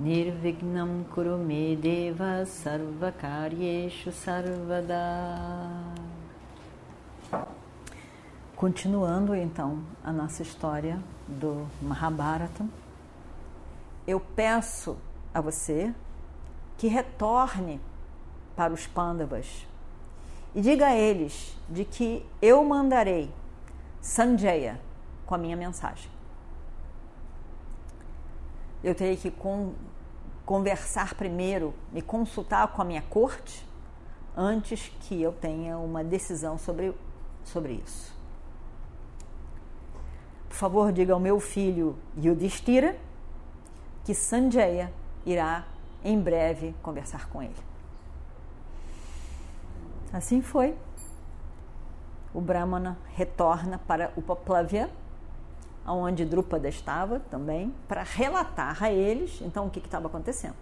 Nirvignam Kurume Deva Sarvakaryeshu Sarvada. Continuando então a nossa história do Mahabharata, eu peço a você que retorne para os Pandavas e diga a eles de que eu mandarei Sanjaya com a minha mensagem. Eu terei que conversar primeiro, me consultar com a minha corte, antes que eu tenha uma decisão sobre, sobre isso. Por favor, diga ao meu filho Yudhishthira que Sanjaya irá em breve conversar com ele. Assim foi. O Brahmana retorna para Upaplavya onde Drúpada estava também, para relatar a eles então o que estava acontecendo,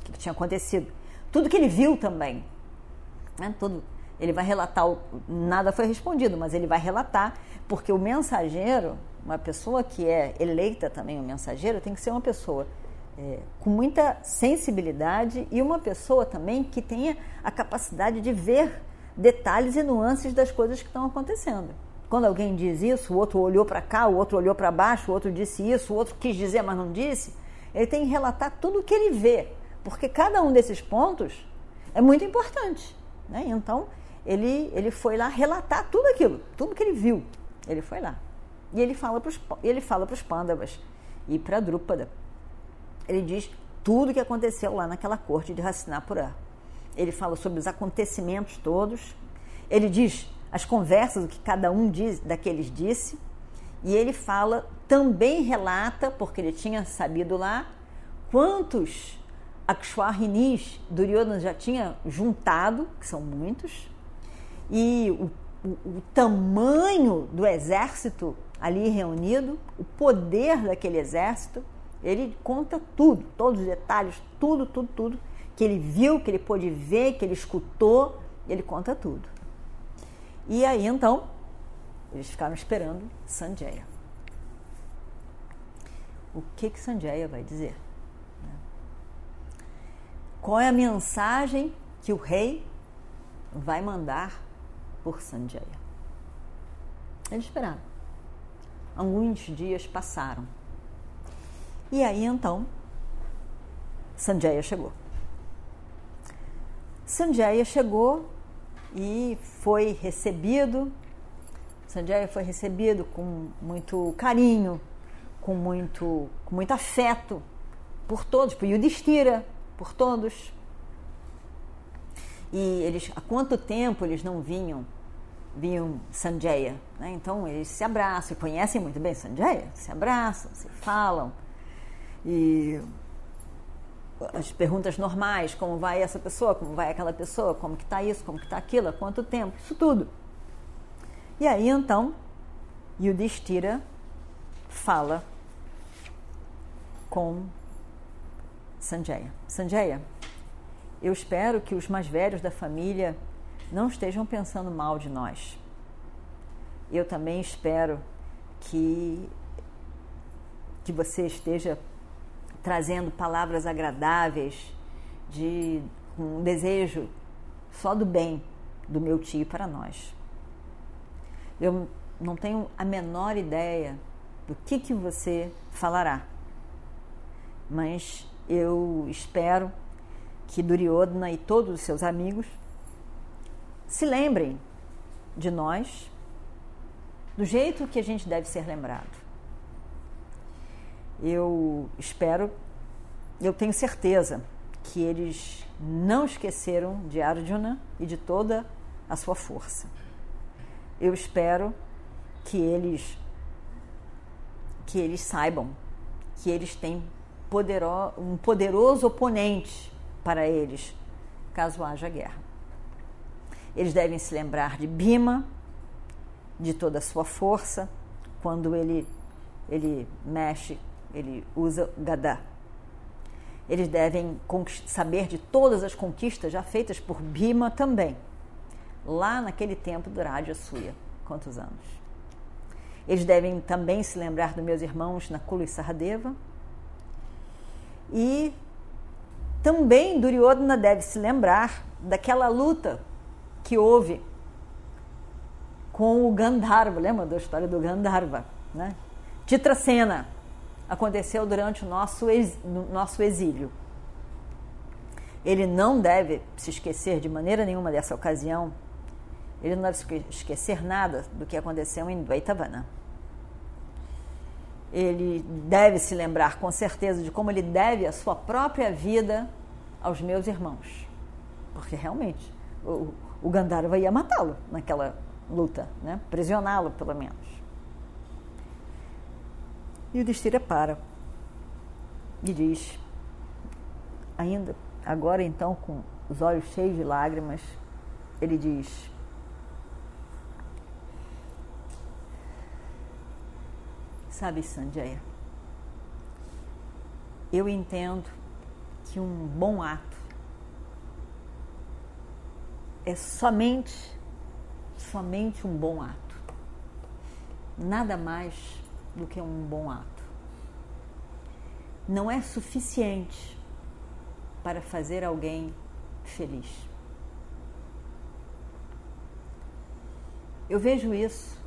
o que, que, tinha acontecido. Tudo que ele viu também. Né? Tudo, ele vai relatar, nada foi respondido, mas ele vai relatar, porque o mensageiro, uma pessoa que é eleita também, o mensageiro, tem que ser uma pessoa é, com muita sensibilidade e uma pessoa também que tenha a capacidade de ver detalhes e nuances das coisas que estão acontecendo. Quando alguém diz isso, o outro olhou para cá, o outro olhou para baixo, o outro disse isso, o outro quis dizer, mas não disse. Ele tem que relatar tudo o que ele vê, porque cada um desses pontos é muito importante. Né? Então, ele, ele foi lá relatar tudo aquilo, tudo que ele viu. Ele foi lá. E ele fala para os Pandavas e para Drúpada. Ele diz tudo o que aconteceu lá naquela corte de Hastinapura. Ele fala sobre os acontecimentos todos. Ele diz as conversas, o que cada um diz, daqueles disse. E ele fala, também relata, porque ele tinha sabido lá, quantos Akshwarinis Duryodhana já tinha juntado, que são muitos, e o, o, o tamanho do exército ali reunido, o poder daquele exército, ele conta tudo, todos os detalhes, tudo, tudo, tudo que ele viu, que ele pôde ver, que ele escutou, ele conta tudo. E aí então, eles ficaram esperando Sanjaya. O que que Sanjaya vai dizer? Qual é a mensagem que o rei vai mandar por Sanjaya? Eles esperaram. Alguns dias passaram. E aí então, Sanjaya chegou. Sanjaya chegou e foi recebido. Sanjaya foi recebido com muito carinho, com muito, com muito afeto por todos, por Yudhishthira, por todos. E eles, há quanto tempo eles não vinham, vinham Sanjaya? Né? Então eles se abraçam, conhecem muito bem Sanjaya, se abraçam, se falam. E as perguntas normais, como vai essa pessoa, como vai aquela pessoa, como que está isso, como que está aquilo, há quanto tempo, isso tudo. E aí então, Yudhishthira fala com Sanjaya. Sanjaya, eu espero que os mais velhos da família não estejam pensando mal de nós. Eu também espero que que você esteja trazendo palavras agradáveis, de um desejo só do bem do meu tio para nós. Eu não tenho a menor ideia do que, que você falará, mas eu espero que Duryodhana e todos os seus amigos se lembrem de nós do jeito que a gente deve ser lembrado eu espero, eu tenho certeza que eles não esqueceram de Arjuna e de toda a sua força. Eu espero que eles que eles saibam que eles têm um poderoso oponente para eles, caso haja guerra. Eles devem se lembrar de Bima, de toda a sua força, quando ele, ele mexe, ele usa Gadá. Eles devem saber de todas as conquistas já feitas por Bima também, lá naquele tempo do Raja Suya. Quantos anos? Eles devem também se lembrar dos meus irmãos Nakula e Saradeva. E também Duryodhana deve se lembrar daquela luta que houve com o Gandharva, lembra da história do Gandharva? Né? Titracena aconteceu durante o nosso, ex, nosso exílio. Ele não deve se esquecer de maneira nenhuma dessa ocasião, ele não deve esquecer nada do que aconteceu em Dvaitavana. Ele deve se lembrar com certeza de como ele deve a sua própria vida aos meus irmãos. Porque realmente o, o Gandharva ia matá-lo naquela luta, né? prisioná-lo pelo menos. E o Destira para e diz, ainda agora então com os olhos cheios de lágrimas, ele diz: Sabe, Sanjaya, eu entendo que um bom ato é somente, somente um bom ato. Nada mais do que um bom ato. Não é suficiente para fazer alguém feliz. Eu vejo isso,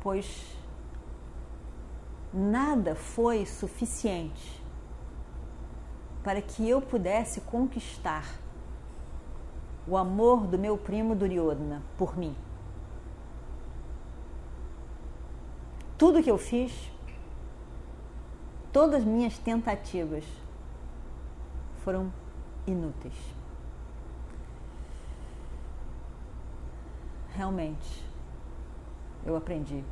pois nada foi suficiente para que eu pudesse conquistar o amor do meu primo Duryodhana por mim. Tudo que eu fiz, todas as minhas tentativas foram inúteis. Realmente, eu aprendi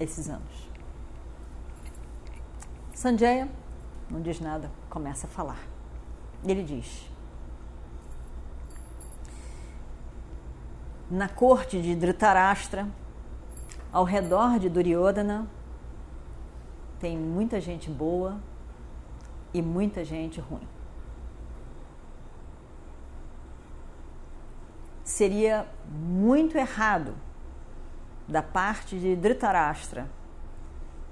esses anos. Sanjaya não diz nada, começa a falar. Ele diz: na corte de Dhritarashtra, ao redor de Duryodhana, tem muita gente boa e muita gente ruim. Seria muito errado da parte de Dhritarashtra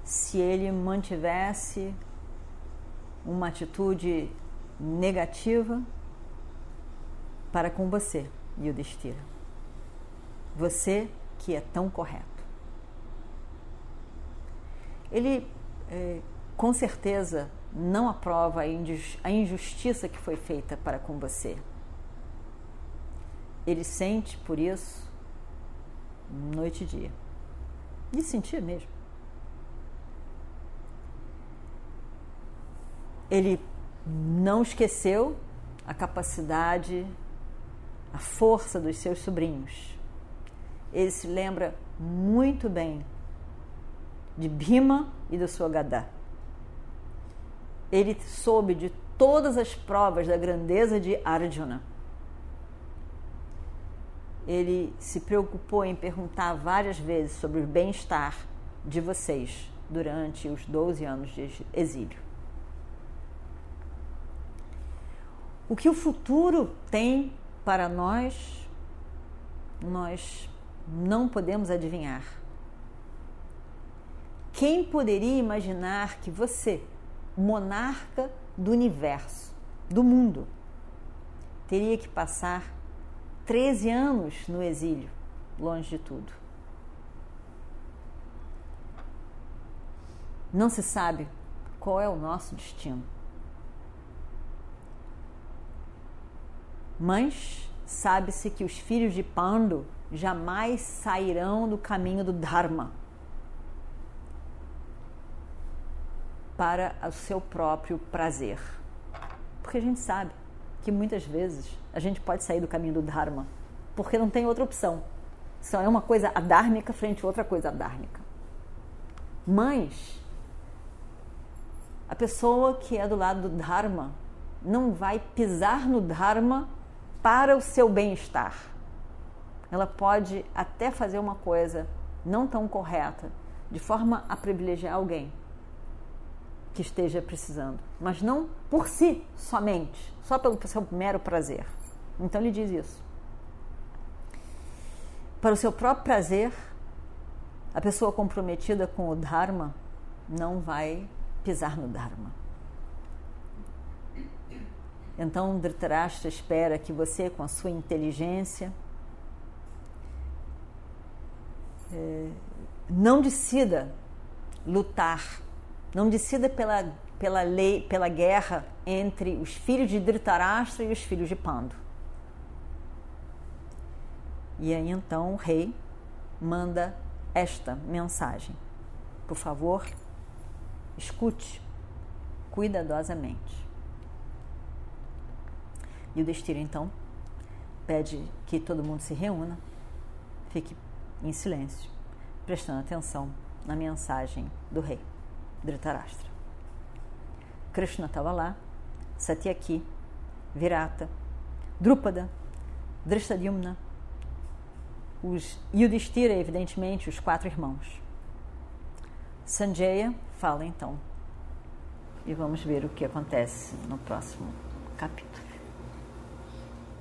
se ele mantivesse uma atitude negativa para com você, Yudhishthira. Você que é tão correto. Ele, é, com certeza, não aprova a injustiça que foi feita para com você. Ele sente por isso noite e dia. E sentia mesmo. Ele não esqueceu a capacidade, a força dos seus sobrinhos ele se lembra muito bem de Bhima e do Gadá. Ele soube de todas as provas da grandeza de Arjuna. Ele se preocupou em perguntar várias vezes sobre o bem-estar de vocês durante os 12 anos de exílio. O que o futuro tem para nós, nós não podemos adivinhar. Quem poderia imaginar que você, monarca do universo, do mundo, teria que passar 13 anos no exílio, longe de tudo? Não se sabe qual é o nosso destino. Mas sabe-se que os filhos de Pando jamais sairão do caminho do Dharma para o seu próprio prazer. Porque a gente sabe que muitas vezes a gente pode sair do caminho do Dharma porque não tem outra opção. Só é uma coisa adármica frente a outra coisa adármica. Mas a pessoa que é do lado do Dharma não vai pisar no Dharma para o seu bem-estar. Ela pode até fazer uma coisa não tão correta, de forma a privilegiar alguém que esteja precisando, mas não por si somente, só pelo seu mero prazer. Então ele diz isso. Para o seu próprio prazer, a pessoa comprometida com o Dharma não vai pisar no Dharma. Então Dhritarashtra espera que você, com a sua inteligência, é, não decida lutar, não decida pela, pela lei, pela guerra entre os filhos de Dhritarashtra e os filhos de Pando. E aí então o rei manda esta mensagem. Por favor, escute cuidadosamente. E o destino então pede que todo mundo se reúna, fique em silêncio, prestando atenção na mensagem do rei Dhritarashtra. Krishna estava lá, Satyaki, Virata, Drupada, Drishtadyumna, os Yudhishthira, evidentemente, os quatro irmãos. Sanjaya fala então. E vamos ver o que acontece no próximo capítulo.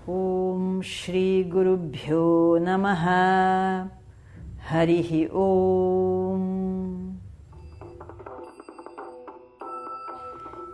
Om Shri Guru Bhyo Namaha Harihi Om